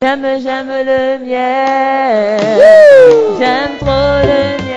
J'aime, j'aime le miel. J'aime trop le le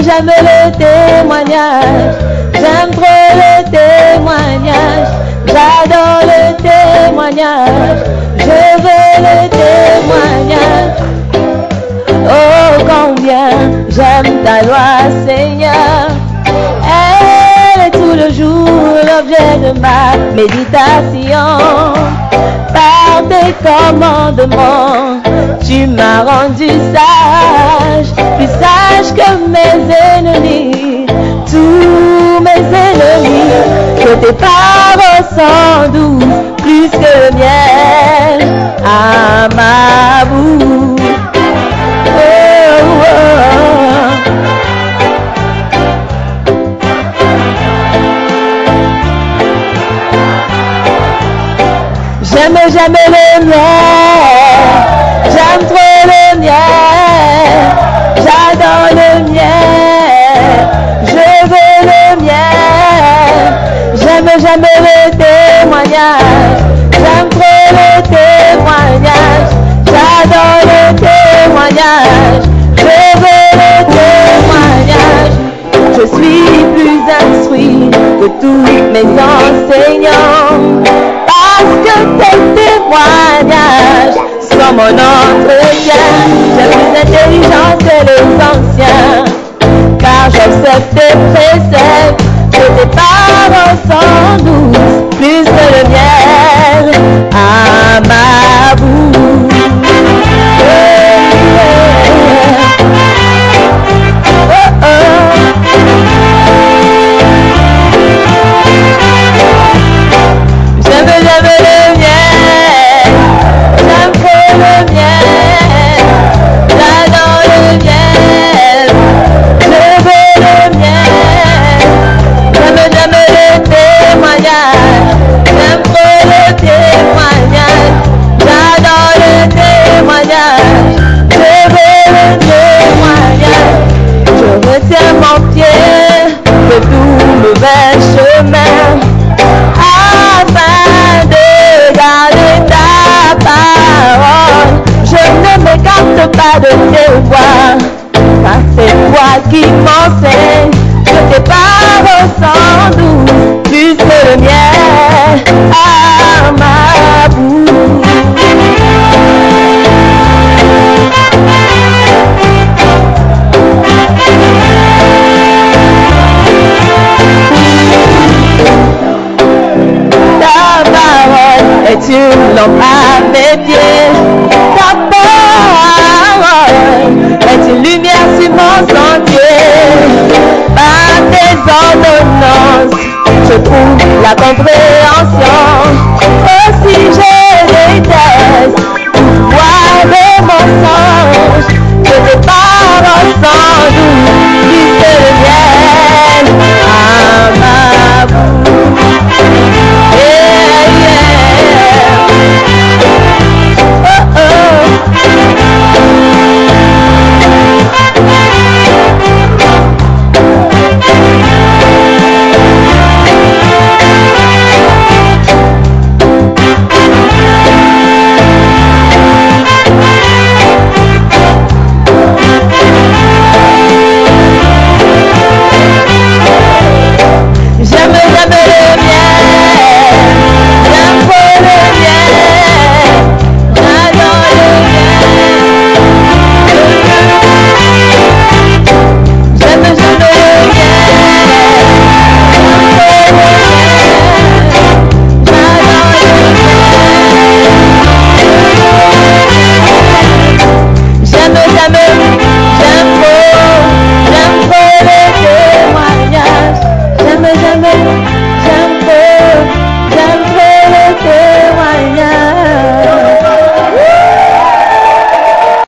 j'aime, le témoignage, j'aime trop le témoignage, j'adore le témoignage, je veux le témoignage. Oh, combien j'aime ta loi, Seigneur. Tout le jour l'objet de ma méditation. Par tes commandements, tu m'as rendu sage, plus sage mes ennemis, tous mes ennemis, que tes paroles sont douces, plus que le miel à ma bouche. Oh, oh, oh. J'aime, j'aime le miel. J'aime trop le miel. Je veux le miel. J'aime, j'aime le témoignage. J'aime trop le témoignage. J'adore le témoignage. Je veux le témoignage. Je suis plus instruit que tous mes enseignants que tes témoignages sont mon entretien. J'ai plus d'intelligence que anciens, car j'observe pas de tes voix, car c'est toi qui m'enseigne que tes paroles sont douces, plus que le miel tu l'empare mes pieds. Ta parole est une lumière. me